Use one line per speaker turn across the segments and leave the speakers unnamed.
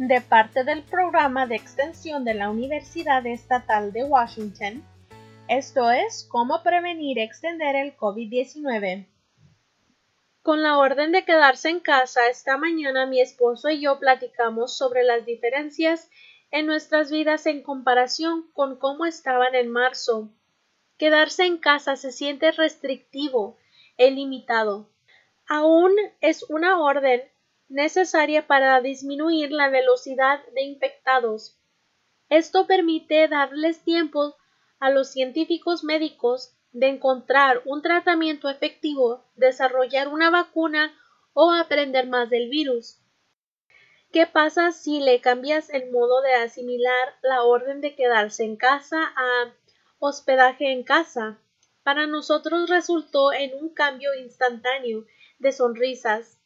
de parte del programa de extensión de la Universidad Estatal de Washington. Esto es cómo prevenir y extender el COVID-19. Con la orden de quedarse en casa, esta mañana mi esposo y yo platicamos sobre las diferencias en nuestras vidas en comparación con cómo estaban en marzo. Quedarse en casa se siente restrictivo e limitado. Aún es una orden necesaria para disminuir la velocidad de infectados. Esto permite darles tiempo a los científicos médicos de encontrar un tratamiento efectivo, desarrollar una vacuna o aprender más del virus. ¿Qué pasa si le cambias el modo de asimilar la orden de quedarse en casa a hospedaje en casa? Para nosotros resultó en un cambio instantáneo de sonrisas,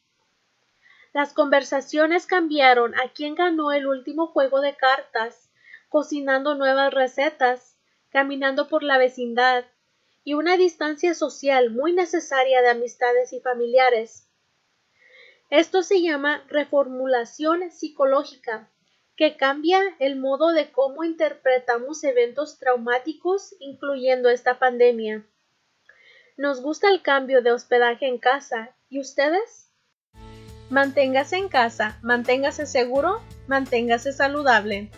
las conversaciones cambiaron a quién ganó el último juego de cartas, cocinando nuevas recetas, caminando por la vecindad, y una distancia social muy necesaria de amistades y familiares. Esto se llama reformulación psicológica, que cambia el modo de cómo interpretamos eventos traumáticos, incluyendo esta pandemia. Nos gusta el cambio de hospedaje en casa, ¿y ustedes? Manténgase en casa, manténgase seguro, manténgase saludable.